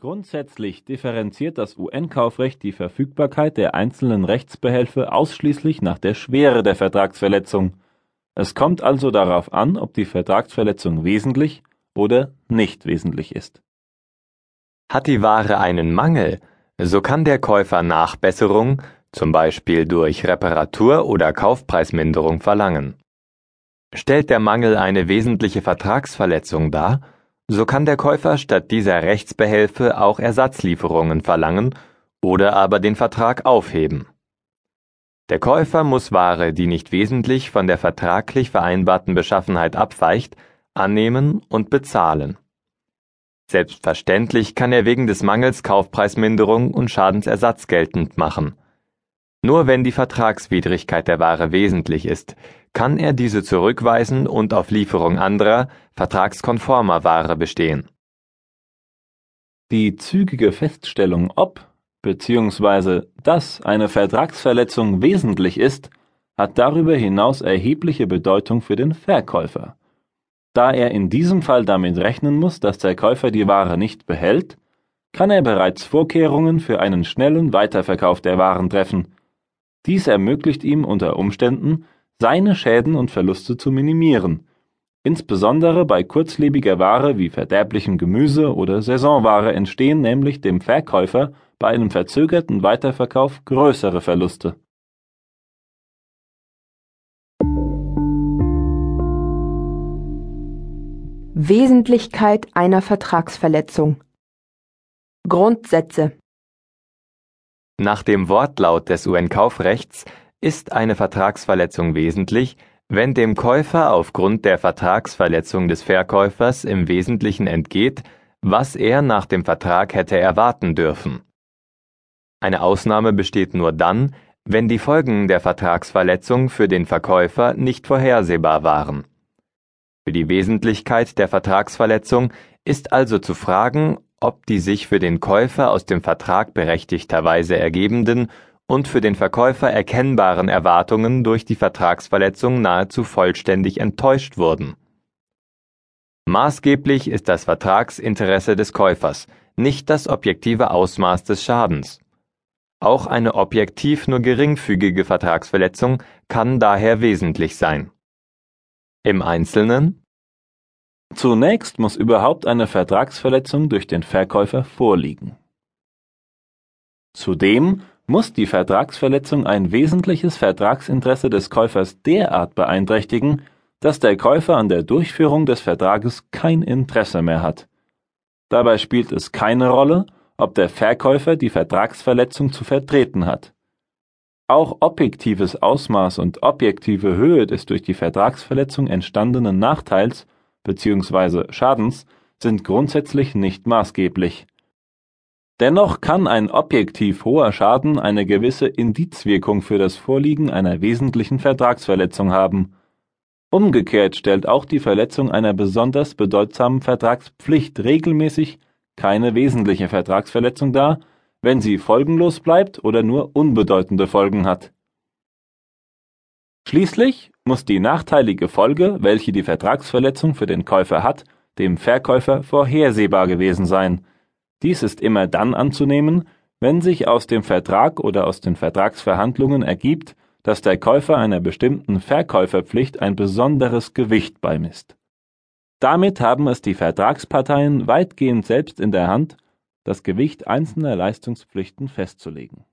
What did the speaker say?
Grundsätzlich differenziert das UN-Kaufrecht die Verfügbarkeit der einzelnen Rechtsbehelfe ausschließlich nach der Schwere der Vertragsverletzung. Es kommt also darauf an, ob die Vertragsverletzung wesentlich oder nicht wesentlich ist. Hat die Ware einen Mangel, so kann der Käufer Nachbesserung, zum Beispiel durch Reparatur oder Kaufpreisminderung, verlangen. Stellt der Mangel eine wesentliche Vertragsverletzung dar, so kann der Käufer statt dieser Rechtsbehelfe auch Ersatzlieferungen verlangen oder aber den Vertrag aufheben. Der Käufer muss Ware, die nicht wesentlich von der vertraglich vereinbarten Beschaffenheit abweicht, annehmen und bezahlen. Selbstverständlich kann er wegen des Mangels Kaufpreisminderung und Schadensersatz geltend machen. Nur wenn die Vertragswidrigkeit der Ware wesentlich ist, kann er diese zurückweisen und auf Lieferung anderer, vertragskonformer Ware bestehen. Die zügige Feststellung, ob bzw. dass eine Vertragsverletzung wesentlich ist, hat darüber hinaus erhebliche Bedeutung für den Verkäufer. Da er in diesem Fall damit rechnen muss, dass der Käufer die Ware nicht behält, kann er bereits Vorkehrungen für einen schnellen Weiterverkauf der Waren treffen. Dies ermöglicht ihm unter Umständen, seine Schäden und Verluste zu minimieren, insbesondere bei kurzlebiger Ware wie verderblichem Gemüse oder Saisonware entstehen nämlich dem Verkäufer bei einem verzögerten Weiterverkauf größere Verluste. Wesentlichkeit einer Vertragsverletzung Grundsätze Nach dem Wortlaut des UN-Kaufrechts ist eine Vertragsverletzung wesentlich, wenn dem Käufer aufgrund der Vertragsverletzung des Verkäufers im Wesentlichen entgeht, was er nach dem Vertrag hätte erwarten dürfen. Eine Ausnahme besteht nur dann, wenn die Folgen der Vertragsverletzung für den Verkäufer nicht vorhersehbar waren. Für die Wesentlichkeit der Vertragsverletzung ist also zu fragen, ob die sich für den Käufer aus dem Vertrag berechtigterweise ergebenden und für den Verkäufer erkennbaren Erwartungen durch die Vertragsverletzung nahezu vollständig enttäuscht wurden. Maßgeblich ist das Vertragsinteresse des Käufers, nicht das objektive Ausmaß des Schadens. Auch eine objektiv nur geringfügige Vertragsverletzung kann daher wesentlich sein. Im Einzelnen Zunächst muss überhaupt eine Vertragsverletzung durch den Verkäufer vorliegen. Zudem muss die Vertragsverletzung ein wesentliches Vertragsinteresse des Käufers derart beeinträchtigen, dass der Käufer an der Durchführung des Vertrages kein Interesse mehr hat. Dabei spielt es keine Rolle, ob der Verkäufer die Vertragsverletzung zu vertreten hat. Auch objektives Ausmaß und objektive Höhe des durch die Vertragsverletzung entstandenen Nachteils bzw. Schadens sind grundsätzlich nicht maßgeblich. Dennoch kann ein objektiv hoher Schaden eine gewisse Indizwirkung für das Vorliegen einer wesentlichen Vertragsverletzung haben. Umgekehrt stellt auch die Verletzung einer besonders bedeutsamen Vertragspflicht regelmäßig keine wesentliche Vertragsverletzung dar, wenn sie folgenlos bleibt oder nur unbedeutende Folgen hat. Schließlich muss die nachteilige Folge, welche die Vertragsverletzung für den Käufer hat, dem Verkäufer vorhersehbar gewesen sein dies ist immer dann anzunehmen, wenn sich aus dem Vertrag oder aus den Vertragsverhandlungen ergibt, dass der Käufer einer bestimmten Verkäuferpflicht ein besonderes Gewicht beimisst. Damit haben es die Vertragsparteien weitgehend selbst in der Hand, das Gewicht einzelner Leistungspflichten festzulegen